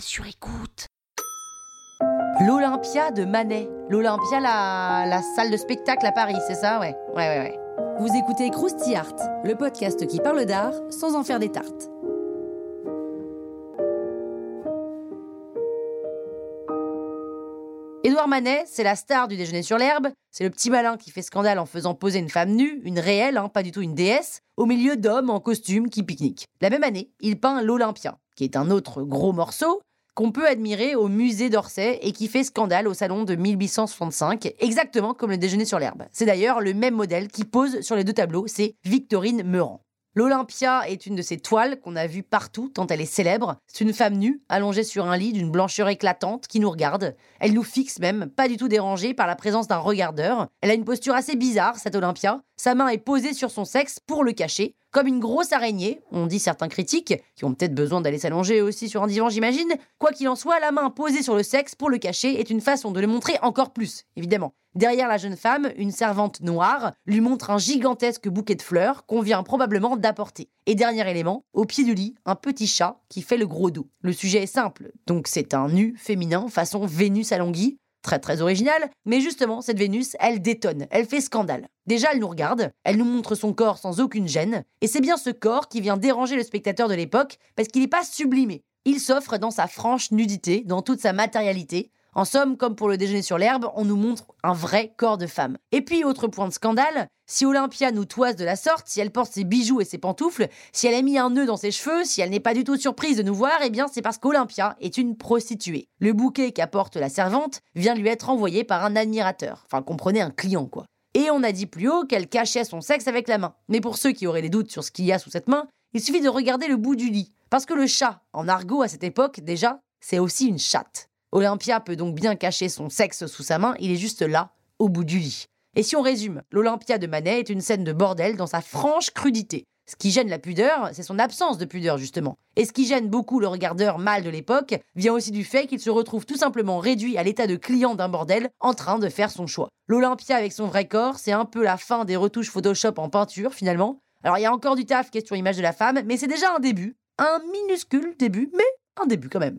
Sur écoute. L'Olympia de Manet. L'Olympia, la, la salle de spectacle à Paris, c'est ça? Ouais, ouais, ouais, ouais. Vous écoutez Krusty Art, le podcast qui parle d'art sans en faire des tartes. Édouard Manet, c'est la star du déjeuner sur l'herbe, c'est le petit malin qui fait scandale en faisant poser une femme nue, une réelle, hein, pas du tout une déesse, au milieu d'hommes en costume qui pique-niquent. La même année, il peint l'Olympia, qui est un autre gros morceau, qu'on peut admirer au musée d'Orsay et qui fait scandale au salon de 1865, exactement comme le déjeuner sur l'herbe. C'est d'ailleurs le même modèle qui pose sur les deux tableaux, c'est Victorine Meurant. L'Olympia est une de ces toiles qu'on a vues partout tant elle est célèbre. C'est une femme nue, allongée sur un lit d'une blancheur éclatante, qui nous regarde. Elle nous fixe même, pas du tout dérangée par la présence d'un regardeur. Elle a une posture assez bizarre, cette Olympia. Sa main est posée sur son sexe pour le cacher, comme une grosse araignée, on dit certains critiques, qui ont peut-être besoin d'aller s'allonger aussi sur un divan, j'imagine. Quoi qu'il en soit, la main posée sur le sexe pour le cacher est une façon de le montrer encore plus, évidemment. Derrière la jeune femme, une servante noire lui montre un gigantesque bouquet de fleurs qu'on vient probablement d'apporter. Et dernier élément, au pied du lit, un petit chat qui fait le gros dos. Le sujet est simple, donc c'est un nu féminin façon Vénus à très très original, mais justement, cette Vénus, elle détonne, elle fait scandale. Déjà, elle nous regarde, elle nous montre son corps sans aucune gêne, et c'est bien ce corps qui vient déranger le spectateur de l'époque, parce qu'il n'est pas sublimé. Il s'offre dans sa franche nudité, dans toute sa matérialité, en somme, comme pour le déjeuner sur l'herbe, on nous montre un vrai corps de femme. Et puis, autre point de scandale, si Olympia nous toise de la sorte, si elle porte ses bijoux et ses pantoufles, si elle a mis un nœud dans ses cheveux, si elle n'est pas du tout surprise de nous voir, eh bien c'est parce qu'Olympia est une prostituée. Le bouquet qu'apporte la servante vient lui être envoyé par un admirateur. Enfin, comprenez, un client, quoi. Et on a dit plus haut qu'elle cachait son sexe avec la main. Mais pour ceux qui auraient des doutes sur ce qu'il y a sous cette main, il suffit de regarder le bout du lit. Parce que le chat, en argot à cette époque, déjà, c'est aussi une chatte. Olympia peut donc bien cacher son sexe sous sa main, il est juste là, au bout du lit. Et si on résume, l'Olympia de Manet est une scène de bordel dans sa franche crudité. Ce qui gêne la pudeur, c'est son absence de pudeur justement. Et ce qui gêne beaucoup le regardeur mâle de l'époque vient aussi du fait qu'il se retrouve tout simplement réduit à l'état de client d'un bordel en train de faire son choix. L'Olympia avec son vrai corps, c'est un peu la fin des retouches Photoshop en peinture finalement. Alors il y a encore du taf question image de la femme, mais c'est déjà un début. Un minuscule début, mais un début quand même.